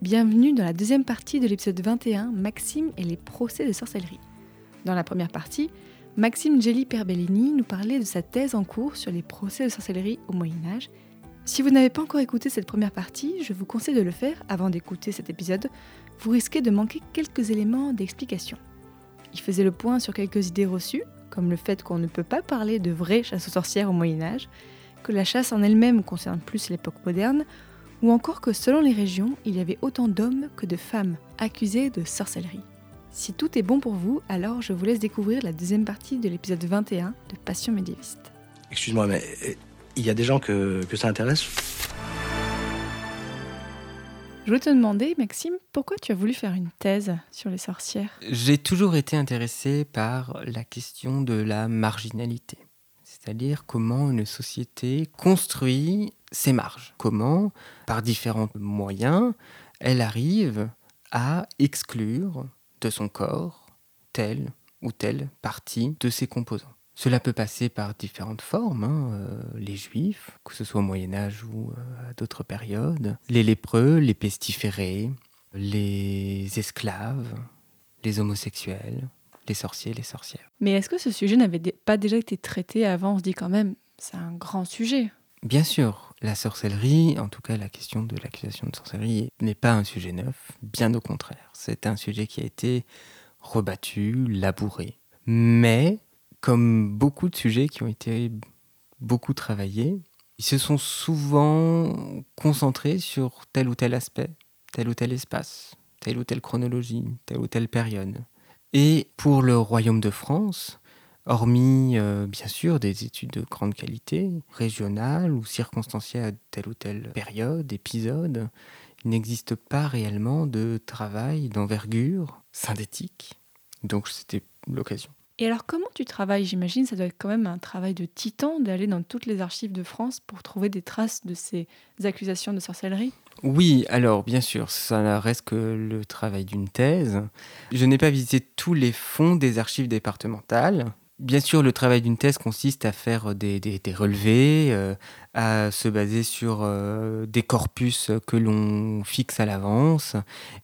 Bienvenue dans la deuxième partie de l'épisode 21, Maxime et les procès de sorcellerie. Dans la première partie, Maxime Gelli Perbellini nous parlait de sa thèse en cours sur les procès de sorcellerie au Moyen Âge. Si vous n'avez pas encore écouté cette première partie, je vous conseille de le faire avant d'écouter cet épisode. Vous risquez de manquer quelques éléments d'explication. Il faisait le point sur quelques idées reçues, comme le fait qu'on ne peut pas parler de vraie chasse aux sorcières au Moyen Âge, que la chasse en elle-même concerne plus l'époque moderne, ou encore que selon les régions, il y avait autant d'hommes que de femmes accusés de sorcellerie. Si tout est bon pour vous, alors je vous laisse découvrir la deuxième partie de l'épisode 21 de Passion médiéviste. Excuse-moi, mais euh, il y a des gens que, que ça intéresse? Je voulais te demander, Maxime, pourquoi tu as voulu faire une thèse sur les sorcières? J'ai toujours été intéressé par la question de la marginalité, c'est-à-dire comment une société construit ses marges, comment, par différents moyens, elle arrive à exclure de son corps telle ou telle partie de ses composants. Cela peut passer par différentes formes, hein, euh, les juifs, que ce soit au Moyen Âge ou euh, à d'autres périodes, les lépreux, les pestiférés, les esclaves, les homosexuels, les sorciers, les sorcières. Mais est-ce que ce sujet n'avait pas déjà été traité avant? On se dit quand même, c'est un grand sujet. Bien sûr, la sorcellerie, en tout cas la question de l'accusation de sorcellerie, n'est pas un sujet neuf, bien au contraire. C'est un sujet qui a été rebattu, labouré. Mais, comme beaucoup de sujets qui ont été beaucoup travaillés, ils se sont souvent concentrés sur tel ou tel aspect, tel ou tel espace, telle ou telle chronologie, telle ou telle période. Et pour le royaume de France, hormis euh, bien sûr des études de grande qualité, régionales ou circonstanciées à telle ou telle période, épisode, il n'existe pas réellement de travail d'envergure synthétique. Donc c'était l'occasion. Et alors comment tu travailles? J'imagine ça doit être quand même un travail de titan d'aller dans toutes les archives de France pour trouver des traces de ces accusations de sorcellerie? Oui, alors bien sûr, ça ne reste que le travail d'une thèse. Je n'ai pas visité tous les fonds des archives départementales. Bien sûr, le travail d'une thèse consiste à faire des, des- relevés, euh, à se baser sur euh, des corpus que l'on fixe à l'avance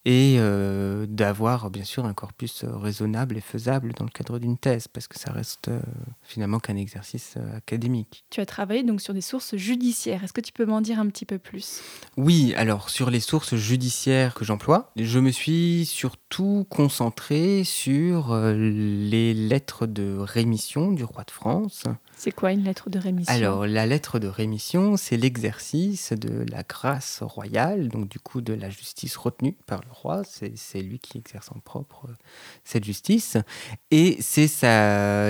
et euh, d'avoir bien sûr un corpus raisonnable et faisable dans le cadre d'une thèse, parce que ça reste euh, finalement qu'un exercice académique. Tu as travaillé donc sur des sources judiciaires. Est-ce que tu peux m'en dire un petit peu plus? Oui, alors sur les sources judiciaires que j'emploie, je me suis surtout concentré sur les lettres de rémission du roi de France. C'est quoi une lettre de rémission? Alors la lettre de rémission, c'est l'exercice de la grâce royale, donc du coup de la justice retenue par le roi, c'est lui qui exerce en propre euh, cette justice, et c'est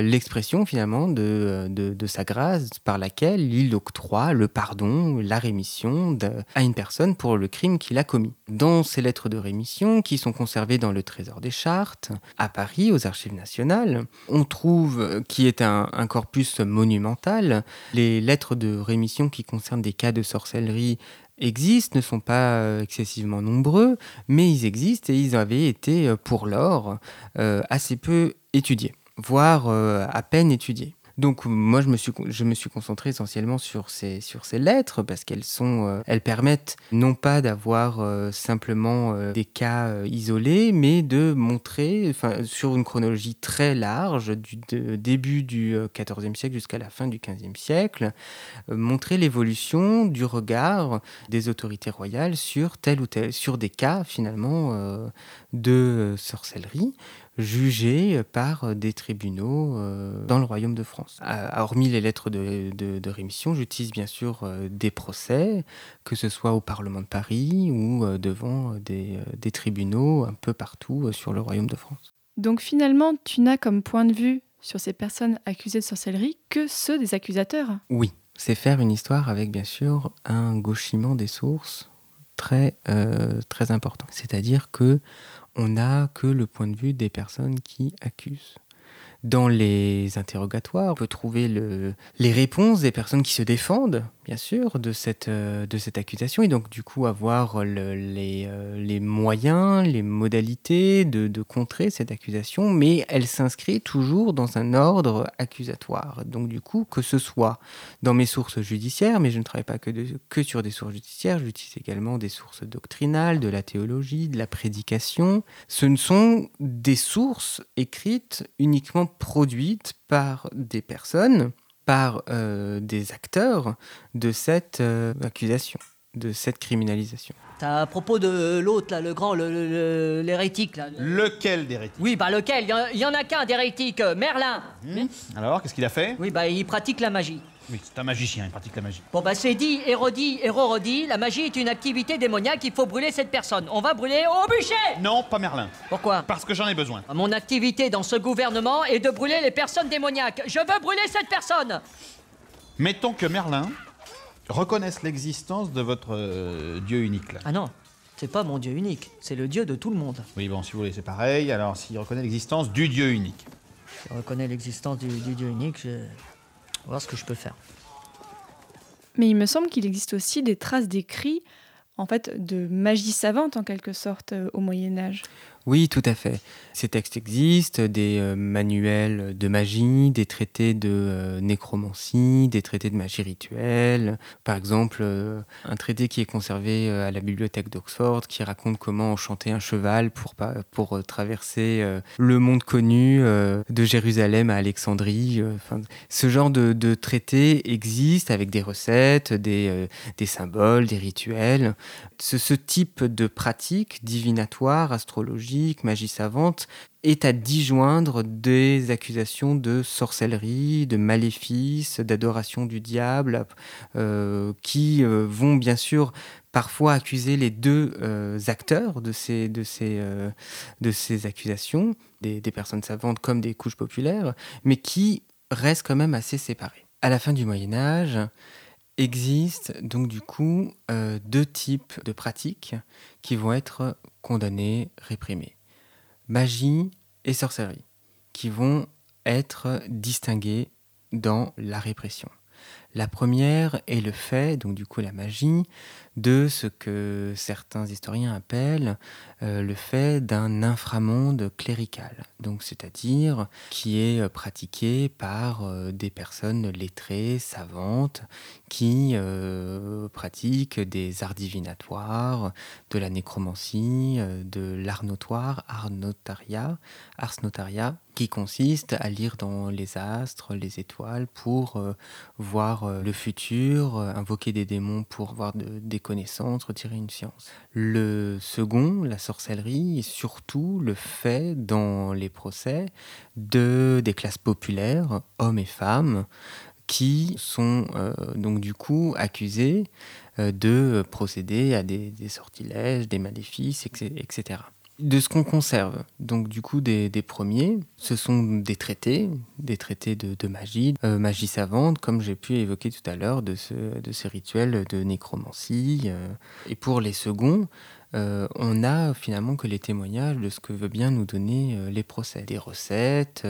l'expression finalement de, de, de sa grâce par laquelle il octroie le pardon, la rémission de- à une personne pour le crime qu'il a commis. Dans ces lettres de rémission, qui sont conservées dans le Trésor des Chartes, à Paris, aux Archives nationales, on trouve, euh, qui est un, un corpus monumental, les lettres de rémission qui concernent des cas de sorcellerie existent, ne sont pas euh, excessivement nombreux, mais ils existent et ils avaient été, euh, pour lors, euh, assez peu étudiés, voire à peine étudiés. Donc moi je me suis je me suis concentré essentiellement sur ces sur ces lettres parce qu'elles sont euh, elles permettent non pas d'avoir euh, simplement euh, des cas isolés mais de montrer sur une chronologie très large du début du XIVe siècle jusqu'à la fin du XVe siècle montrer l'évolution du regard des autorités royales sur tel ou tel sur des cas finalement de sorcellerie jugés par des tribunaux euh, dans le royaume de France. Euh, hormis les lettres de, de- de rémission, j'utilise bien sûr euh, des procès, que ce soit au Parlement de Paris ou euh, devant des, euh, des tribunaux un peu partout euh, sur le royaume de France. Donc finalement, tu n'as comme point de vue sur ces personnes accusées de sorcellerie que ceux des accusateurs? Oui, c'est faire une histoire avec bien sûr un gauchiment des sources très, euh, très important. C'est-à-dire que on n'a que le point de vue des personnes qui accusent. Dans les interrogatoires, on peut trouver le, les réponses des personnes qui se défendent, bien sûr, de cette, euh, de cette accusation, et donc du coup avoir le- les, euh, les moyens, les modalités de, de contrer cette accusation, mais elle s'inscrit toujours dans un ordre accusatoire. Donc du coup, que ce soit dans mes sources judiciaires, mais je ne travaille pas que, que sur des sources judiciaires, j'utilise également des sources doctrinales, de la théologie, de la prédication. Ce ne sont des sources écrites uniquement produites par des personnes, par euh, des acteurs de cette euh, accusation, de cette criminalisation. À propos de l'autre, là, le grand, le- le- le- l'hérétique, là. Lequel d'hérétique Oui, bah lequel? Il y en- a qu'un d'hérétique, euh, Merlin. Alors, qu'est-ce qu'il a fait? Oui, bah il pratique la magie. Oui, c'est un magicien, il pratique la magie. Bon, bah c'est dit, Hérodie, Hérorodie, la magie est une activité démoniaque, il faut brûler cette personne. On va brûler au bûcher Non, pas Merlin. Pourquoi? Parce que j'en ai besoin. Mon activité dans ce gouvernement est de brûler les personnes démoniaques. Je veux brûler cette personne Mettons que Merlin reconnaisse l'existence de votre euh, dieu unique là. Ah non, c'est pas mon dieu unique, c'est le dieu de tout le monde. Oui, bon, si vous voulez, c'est pareil. Alors, s'il reconnaît l'existence du dieu unique. Je reconnais l'existence du, du dieu unique, je vais voir ce que je peux faire. Mais il me semble qu'il existe aussi des traces d'écrits, en fait, de magie savante en quelque sorte euh, au Moyen Âge. Oui, tout à fait. Ces textes existent, des euh, manuels de magie, des traités de euh, nécromancie, des traités de magie rituelle. Par exemple, euh, un traité qui est conservé à la bibliothèque d'Oxford qui raconte comment enchanter un cheval pour, pour traverser le monde connu de Jérusalem à Alexandrie. Enfin, ce genre de, de traité existe avec des recettes, des, des symboles, des rituels. Ce, ce type de pratique divinatoire, magie savante, est à disjoindre des accusations de sorcellerie, de maléfice, d'adoration du diable, euh, qui euh, vont bien sûr parfois accuser les deux euh, acteurs de ces, accusations, des, des personnes savantes comme des couches populaires, mais qui restent quand même assez séparés. À la fin du Moyen Âge, existent donc du coup euh, deux types de pratiques qui vont être condamnées, réprimées. Magie et sorcellerie, qui vont être distinguées dans la répression. La première est le fait, donc du coup la magie, de ce que certains historiens appellent euh, le fait d'un inframonde clérical, donc c'est-à-dire qui est euh, pratiqué par euh, des personnes lettrées, savantes, qui pratiquent des arts divinatoires, de la nécromancie, de l'art notoire, art ars notaria, qui consiste à lire dans les astres, les étoiles, pour euh, euh, le futur, euh, invoquer des démons pour avoir de- des connaissances, retirer une science. Le second, la sorcellerie, est surtout le fait dans les procès de des classes populaires, hommes et femmes, qui sont euh, donc du coup accusés de procéder à des sortilèges, des maléfices, etc. De ce qu'on conserve, donc du coup des, premiers, ce sont des traités, des traités de, magie, euh, magie savante, comme j'ai pu évoquer tout à l'heure, de, ce, ces rituels de nécromancie. euh. Et pour les seconds, euh, on a finalement que les témoignages de ce que veut bien nous donner les procès. Des recettes,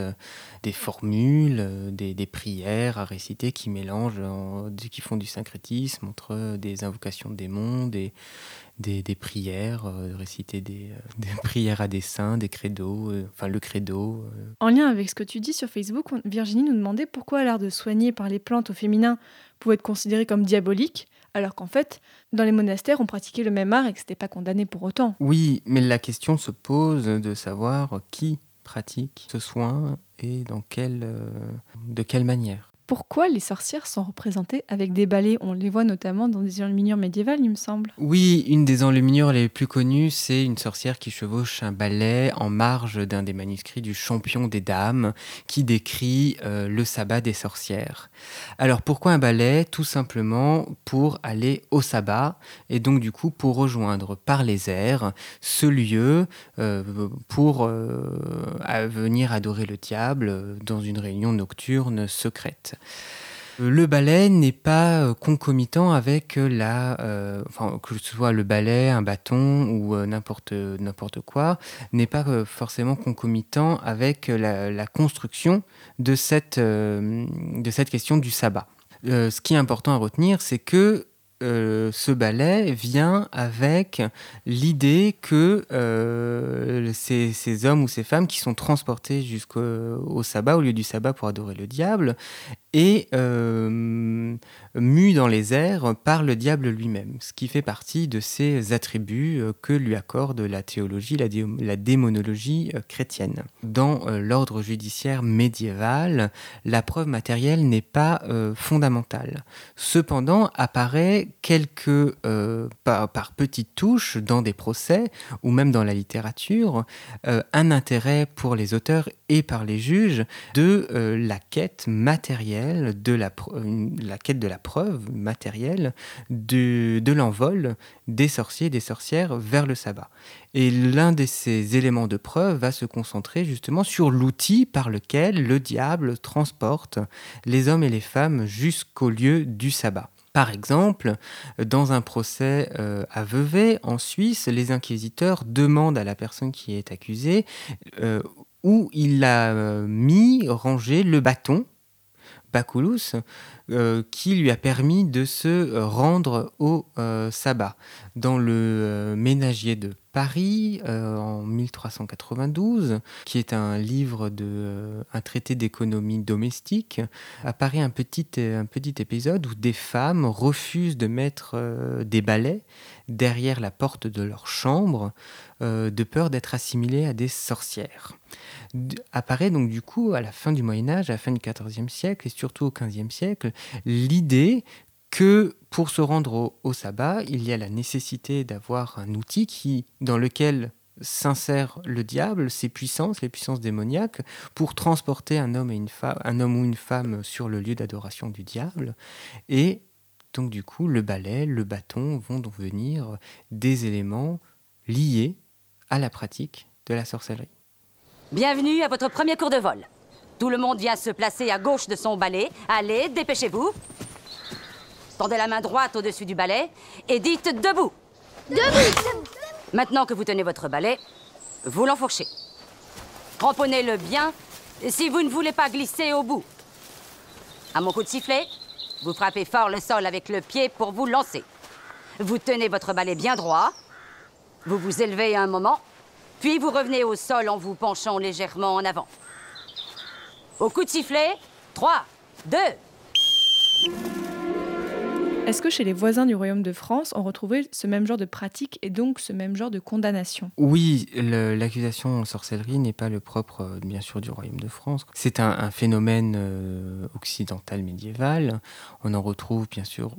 des formules, des, prières à réciter qui mélangent, en- qui font du syncrétisme entre des invocations de démons, des, des, des prières, euh, réciter des, euh, des prières à des saints, des credos, euh, enfin le credo. En lien avec ce que tu dis sur Facebook, Virginie nous demandait pourquoi l'art de soigner par les plantes au féminin pouvait être considéré comme diabolique, alors qu'en fait, dans les monastères, on pratiquait le même art et que c'était pas condamné pour autant. Oui, mais la question se pose de savoir qui pratique ce soin et dans quelle, euh, de quelle manière. Pourquoi les sorcières sont représentées avec des balais On les voit notamment dans des enluminures médiévales, il me semble. Oui, une des enluminures les plus connues, c'est une sorcière qui chevauche un balai en marge d'un des manuscrits du champion des dames qui décrit euh, le sabbat des sorcières. Alors pourquoi un balai? Tout simplement pour aller au sabbat et donc du coup pour rejoindre par les airs ce lieu euh, pour euh, venir adorer le diable dans une réunion nocturne secrète. Le balai n'est pas euh, concomitant avec la, euh, enfin que ce soit le balai, un bâton ou euh, n'importe n'importe quoi, n'est pas euh, forcément concomitant avec la, la construction de cette euh, de cette question du sabbat. Euh, ce qui est important à retenir, c'est que euh, ce ballet vient avec l'idée que euh, ces, ces hommes ou ces femmes qui sont transportés jusqu'au au sabbat, au lieu du sabbat pour adorer le diable, et euh, mus dans les airs par le diable lui-même, ce qui fait partie de ces attributs euh, que lui accorde la théologie, la, dé- la démonologie euh, chrétienne. Dans euh, l'ordre judiciaire médiéval, la preuve matérielle n'est pas fondamentale. Cependant, apparaît quelques, par, petites touches dans des procès ou même dans la littérature, un intérêt pour les auteurs et par les juges de la quête matérielle, de la, quête de la preuve matérielle de, de l'envol des sorciers et des sorcières vers le sabbat. Et l'un de ces éléments de preuve va se concentrer justement sur l'outil par lequel le diable transporte les hommes et les femmes jusqu'au lieu du sabbat. Par exemple, dans un procès euh, à Vevey, en Suisse, les inquisiteurs demandent à la personne qui est accusée euh, où il a euh, mis, rangé le bâton, baculus, euh, qui lui a permis de se euh, rendre au euh, sabbat. Dans le euh, Ménagier de Paris, en 1392, qui est un livre de, un traité d'économie domestique, apparaît un petit, un petit épisode où des femmes refusent de mettre des balais derrière la porte de leur chambre de peur d'être assimilées à des sorcières. Apparaît donc du coup à la fin du Moyen Âge, à la fin du XIVe siècle et surtout au XVe siècle, l'idée que pour se rendre au, sabbat, il y a la nécessité d'avoir un outil qui, dans lequel s'insère le diable, ses puissances, les puissances démoniaques, pour transporter un homme, et une un homme ou une femme sur le lieu d'adoration du diable. Et donc du coup, le balai, le bâton vont devenir des éléments liés à la pratique de la sorcellerie. Bienvenue à votre premier cours de vol. Tout le monde vient se placer à gauche de son balai. Allez, dépêchez-vous. Tendez la main droite au-dessus du balai et dites debout. Debout Maintenant que vous tenez votre balai, vous l'enfourchez. Cramponnez-le bien si vous ne voulez pas glisser au bout. À mon coup de sifflet, vous frappez fort le sol avec le pied pour vous lancer. Vous tenez votre balai bien droit. Vous vous élevez un moment, puis vous revenez au sol en vous penchant légèrement en avant. Au coup de sifflet, 3, 2, Est-ce que chez les voisins du royaume de France, on retrouvait ce même genre de pratique et donc ce même genre de condamnation? Oui, l'accusation en sorcellerie n'est pas le propre, euh, bien sûr, du royaume de France. C'est un, un phénomène euh, occidental médiéval. On en retrouve, bien sûr,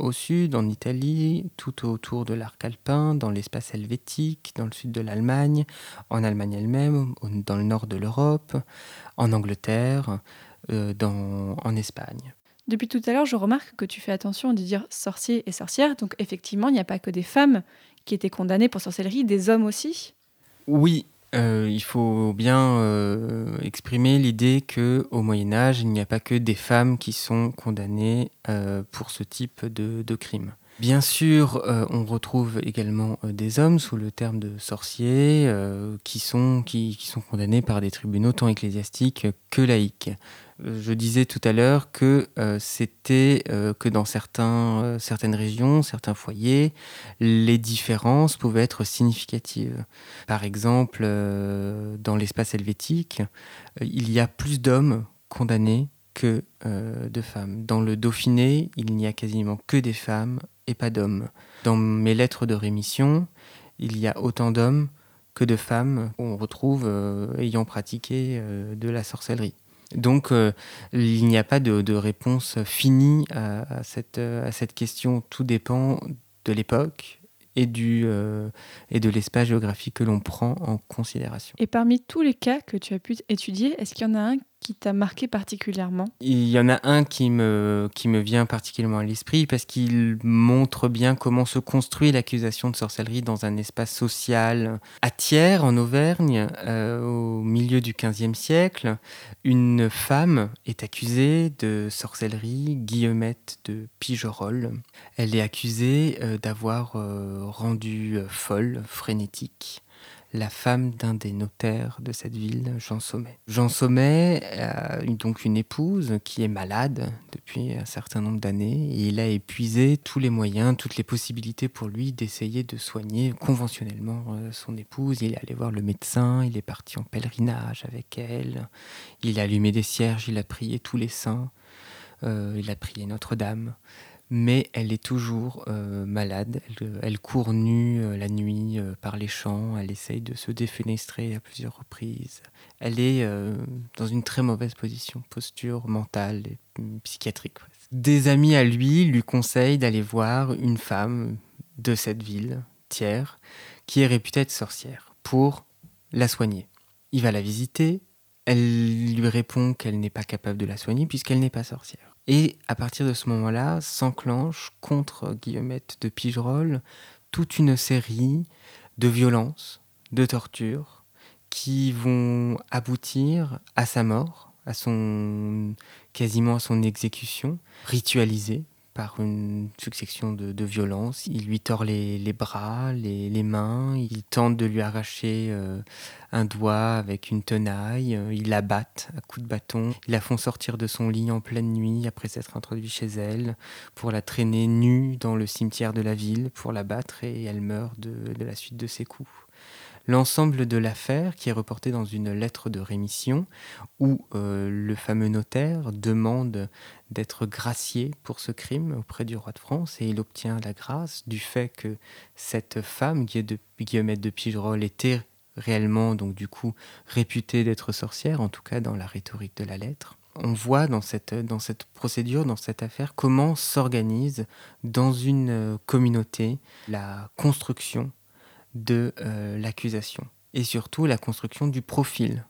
au sud, en Italie, tout autour de l'arc alpin, dans l'espace helvétique, dans le sud de l'Allemagne, en Allemagne elle-même, dans le nord de l'Europe, en Angleterre, euh, dans, en Espagne. Depuis tout à l'heure, je remarque que tu fais attention de dire sorcier et sorcière. Donc effectivement, il n'y a pas que des femmes qui étaient condamnées pour sorcellerie, des hommes aussi? Oui, euh, il faut bien euh, exprimer l'idée que au Moyen Âge, il n'y a pas que des femmes qui sont condamnées euh, pour ce type de, de crime. Bien sûr, euh, on retrouve également euh, des hommes sous le terme de sorciers euh, qui, sont, qui, sont condamnés par des tribunaux tant ecclésiastiques que laïques. Je disais tout à l'heure que c'était que dans certains, certaines régions, certains foyers, les différences pouvaient être significatives. Par exemple, dans l'espace helvétique, il y a plus d'hommes condamnés que de femmes. Dans le Dauphiné, il n'y a quasiment que des femmes pas d'hommes. Dans mes lettres de rémission, il y a autant d'hommes que de femmes qu'on retrouve euh, ayant pratiqué euh, de la sorcellerie. Donc, euh, il n'y a pas de, réponse finie à, cette, à cette question. Tout dépend de l'époque et, et de l'espace géographique que l'on prend en considération. Et parmi tous les cas que tu as pu étudier, est-ce qu'il y en a un qui t'a marqué particulièrement Il y en a un qui me, qui me vient particulièrement à l'esprit parce qu'il montre bien comment se construit l'accusation de sorcellerie dans un espace social. À Thiers, en Auvergne, euh, au milieu du XVe siècle, une femme est accusée de sorcellerie, Guillemette de Pigerolles. Elle est accusée euh, d'avoir euh, rendu folle, frénétique, la femme d'un des notaires de cette ville, Jean Sommet. Jean Sommet a donc une épouse qui est malade depuis un certain nombre d'années et il a épuisé tous les moyens, toutes les possibilités pour lui d'essayer de soigner conventionnellement euh, son épouse. Il est allé voir le médecin, il est parti en pèlerinage avec elle, il a allumé des cierges, il a prié tous les saints, euh, il a prié Notre-Dame mais elle est toujours euh, malade. Elle, court nue euh, la nuit euh, par les champs, elle essaye de se défenestrer à plusieurs reprises. Elle est dans une très mauvaise position, posture mentale et psychiatrique. Des amis à lui lui conseillent d'aller voir une femme de cette ville, Thiers, qui est réputée être sorcière, pour la soigner. Il va la visiter, elle lui répond qu'elle n'est pas capable de la soigner puisqu'elle n'est pas sorcière. Et à partir de ce moment-là, s'enclenche contre Guillemette de Pigerolles toute une série de violences, de tortures, qui vont aboutir à sa mort, à son quasiment à son exécution, ritualisée une succession de, violences. Il lui tord les, bras, les, mains, il tente de lui arracher euh, un doigt avec une tenaille, euh, il la batte à coups de bâton, ils la font sortir de son lit en pleine nuit après s'être introduit chez elle, pour la traîner nue dans le cimetière de la ville, pour la battre et elle meurt de la suite de ses coups l'ensemble de l'affaire qui est reporté dans une lettre de rémission où euh, le fameux notaire demande d'être gracié pour ce crime auprès du roi de France et il obtient la grâce du fait que cette femme, Guillemette de Pigerolles, était réellement donc du coup réputée d'être sorcière, en tout cas dans la rhétorique de la lettre. On voit dans cette, dans cette procédure, dans cette affaire, comment s'organise dans une communauté la construction de euh, l'accusation et surtout la construction du profil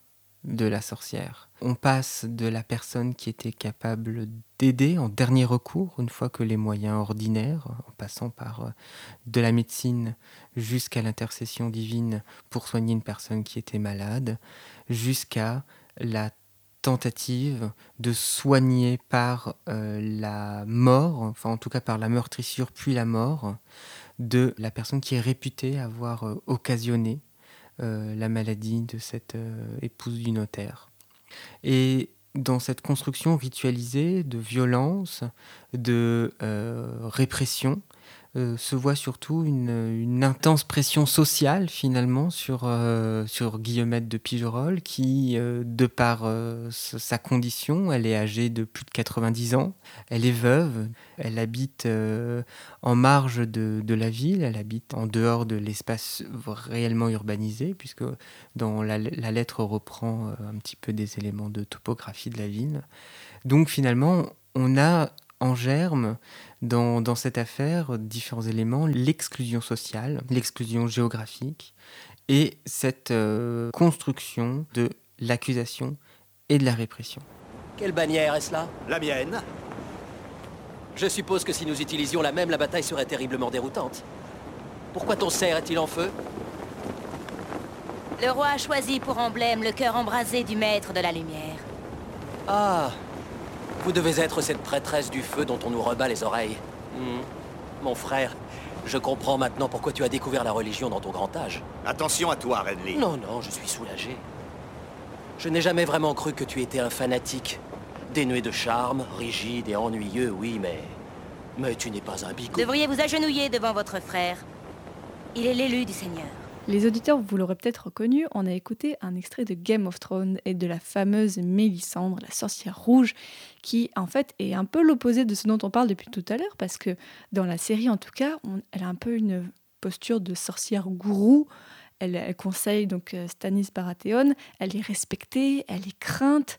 de la sorcière. On passe de la personne qui était capable d'aider en dernier recours, une fois que les moyens ordinaires, en passant par euh, de la médecine jusqu'à l'intercession divine pour soigner une personne qui était malade, jusqu'à la tentative de soigner par euh, la mort, enfin en tout cas par la meurtrissure puis la mort, de la personne qui est réputée avoir euh, occasionné euh, la maladie de cette euh, épouse du notaire. Et dans cette construction ritualisée de violence, de répression, euh, se voit surtout une, intense pression sociale finalement sur, euh, sur Guillemette de Pigerolles qui, euh, de par sa condition, elle est âgée de plus de 90 ans, elle est veuve, elle habite en marge de, de, la ville, elle habite en dehors de l'espace réellement urbanisé, puisque dans la lettre reprend un petit peu des éléments de topographie de la ville. Donc finalement, on a en germe dans, dans, cette affaire différents éléments, l'exclusion sociale, l'exclusion géographique et cette euh, construction de l'accusation et de la répression. Quelle bannière est-ce là? La mienne. Je suppose que si nous utilisions la même, la bataille serait terriblement déroutante. Pourquoi ton cerf est-il en feu? Le roi a choisi pour emblème le cœur embrasé du maître de la lumière. Ah, vous devez être cette prêtresse du feu dont on nous rebat les oreilles. Hmm. Mon frère, je comprends maintenant pourquoi tu as découvert la religion dans ton grand âge. Attention à toi, Renly. Non, non, je suis soulagé. Je n'ai jamais vraiment cru que tu étais un fanatique. Dénué de charme, rigide et ennuyeux, oui, mais... Mais tu n'es pas un bigot. Devriez vous agenouiller devant votre frère. Il est l'élu du Seigneur. Les auditeurs, vous l'aurez peut-être reconnu, on a écouté un extrait de Game of Thrones et de la fameuse Mélissandre, la sorcière rouge, qui en fait est un peu l'opposé de ce dont on parle depuis tout à l'heure, parce que dans la série en tout cas, elle a un peu une posture de sorcière gourou. Elle, conseille donc euh, Stanis Baratheon, elle est respectée, elle est crainte.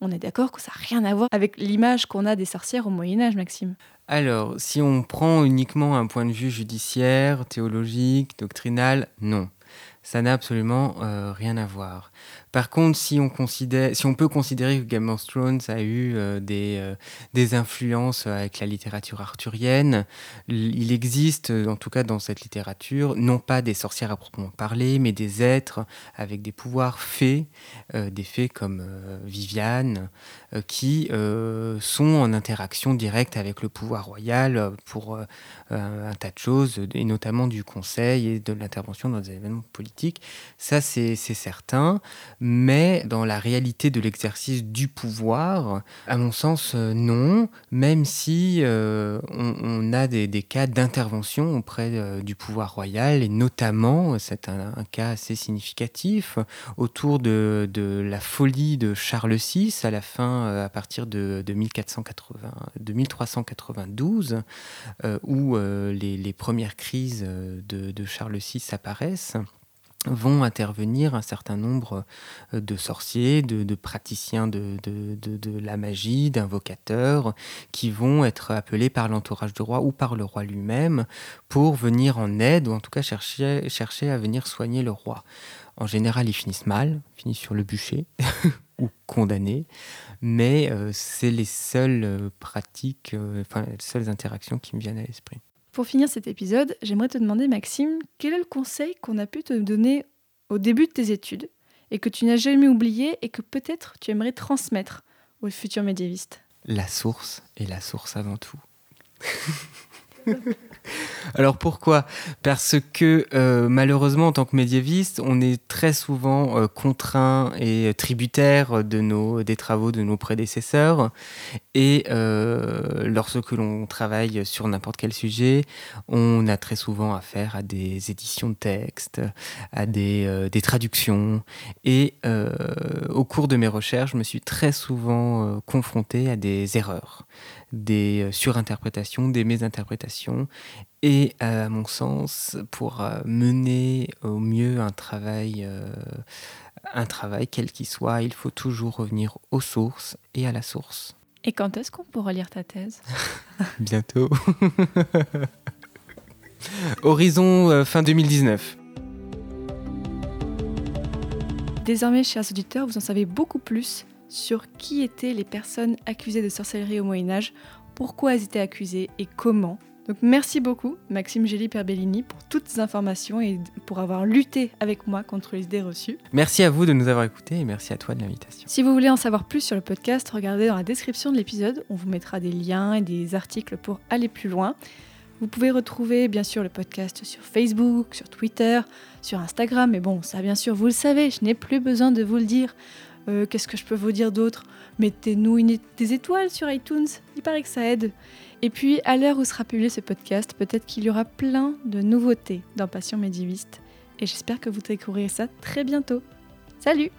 On est d'accord que ça n'a rien à voir avec l'image qu'on a des sorcières au Moyen Âge, Maxime. Alors, si on prend uniquement un point de vue judiciaire, théologique, doctrinal, non. Ça n'a absolument euh, rien à voir. Par contre, si on, considère, si on peut considérer que Game of Thrones a eu euh, des, euh, des influences avec la littérature arthurienne, il existe, en tout cas dans cette littérature, non pas des sorcières à proprement parler, mais des êtres avec des pouvoirs fées, des fées comme Viviane, qui sont en interaction directe avec le pouvoir royal pour un tas de choses, et notamment du conseil et de l'intervention dans des événements politiques. Ça, c'est certain. Mais dans la réalité de l'exercice du pouvoir, à mon sens, euh, non, même si euh, on, a des, cas d'intervention auprès euh, du pouvoir royal, et notamment, c'est un, cas assez significatif, autour de, la folie de Charles VI à la fin, à partir de, 1480, 1392, où les, premières crises de, de Charles VI apparaissent vont intervenir un certain nombre euh, de sorciers, de, praticiens de, la magie, d'invocateurs, qui vont être appelés par l'entourage du roi ou par le roi lui-même pour venir en aide, ou en tout cas chercher, à venir soigner le roi. En général, ils finissent mal, finissent sur le bûcher ou condamnés, mais euh, c'est les seules euh, pratiques, les seules interactions qui me viennent à l'esprit. Pour finir cet épisode, j'aimerais te demander, Maxime, quel est le conseil qu'on a pu te donner au début de tes études et que tu n'as jamais oublié et que peut-être tu aimerais transmettre aux futurs médiévistes? La source est la source avant tout. Alors pourquoi? Parce que euh, malheureusement, en tant que médiéviste, on est très souvent euh, contraint et tributaire de nos, des travaux de nos prédécesseurs. Et euh, lorsque l'on travaille sur n'importe quel sujet, on a très souvent affaire à des éditions de textes, à des, des traductions. Et au cours de mes recherches, je me suis très souvent confronté à des erreurs des euh, surinterprétations, des mésinterprétations. Et à mon sens, pour euh, mener au mieux un travail, euh, un travail quel qu'il soit, il faut toujours revenir aux sources et à la source. Et quand est-ce qu'on pourra lire ta thèse? Bientôt. Horizon fin 2019. Désormais, chers auditeurs, vous en savez beaucoup plus sur qui étaient les personnes accusées de sorcellerie au Moyen Âge, pourquoi elles étaient accusées et comment. Donc merci beaucoup Maxime Gély Perbellini pour toutes ces informations et pour avoir lutté avec moi contre les idées reçues. Merci à vous de nous avoir écoutés et merci à toi de l'invitation. Si vous voulez en savoir plus sur le podcast, regardez dans la description de l'épisode, on vous mettra des liens et des articles pour aller plus loin. Vous pouvez retrouver bien sûr le podcast sur Facebook, sur Twitter, sur Instagram, mais bon, ça bien sûr, vous le savez, je n'ai plus besoin de vous le dire. Euh, qu'est-ce que je peux vous dire d'autre? Mettez-nous des étoiles sur iTunes, il paraît que ça aide. Et puis, à l'heure où sera publié ce podcast, peut-être qu'il y aura plein de nouveautés dans Passion médiéviste. Et j'espère que vous découvrirez ça très bientôt. Salut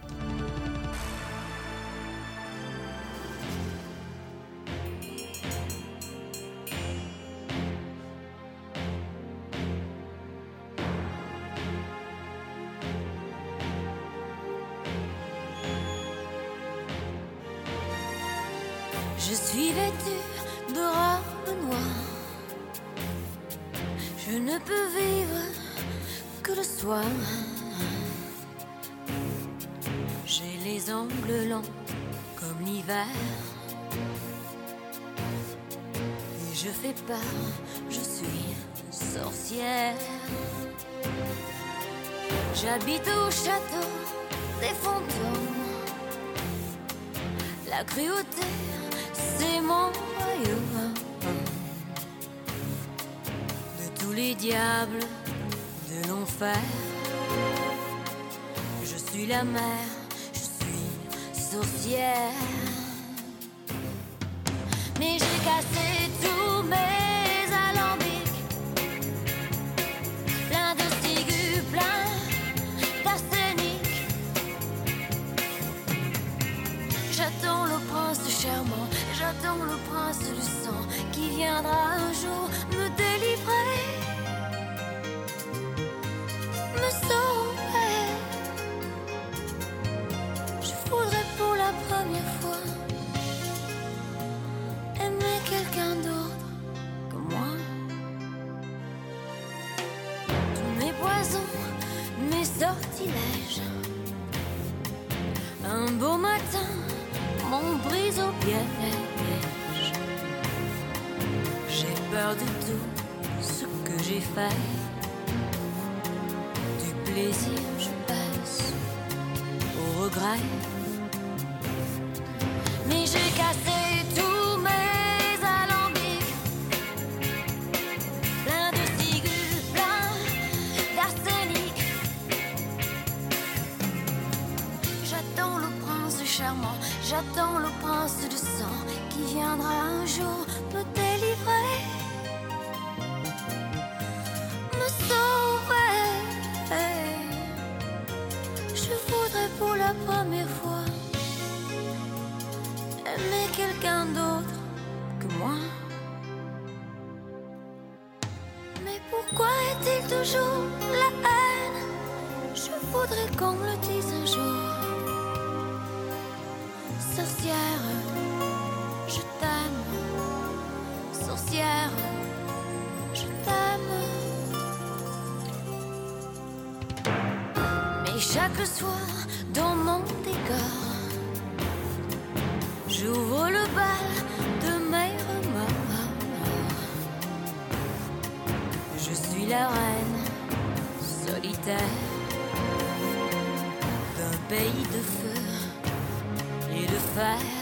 J'habite au château des fantômes. La cruauté c'est mon royaume de tous les diables de l'enfer. Je suis la mère, je suis sorcière. Mais j'ai cassé tous trace le sang qui viendra un jour me délivrer, me sauver. Je voudrais pour la première fois aimer quelqu'un d'autre que moi. Tous mes poisons, mes sortilèges. Un beau matin, mon brise au piège. De tout ce que j'ai fait. Du plaisir, je passe au regret. Pour la première fois aimer quelqu'un d'autre que moi. Mais pourquoi est-il toujours la haine? Je voudrais qu'on me le dise un jour. Sorcière, je t'aime. Sorcière, je t'aime. Mais chaque soir, dans mon décor, j'ouvre le bal de mes remords. Je suis la reine solitaire d'un pays de feu et de fer.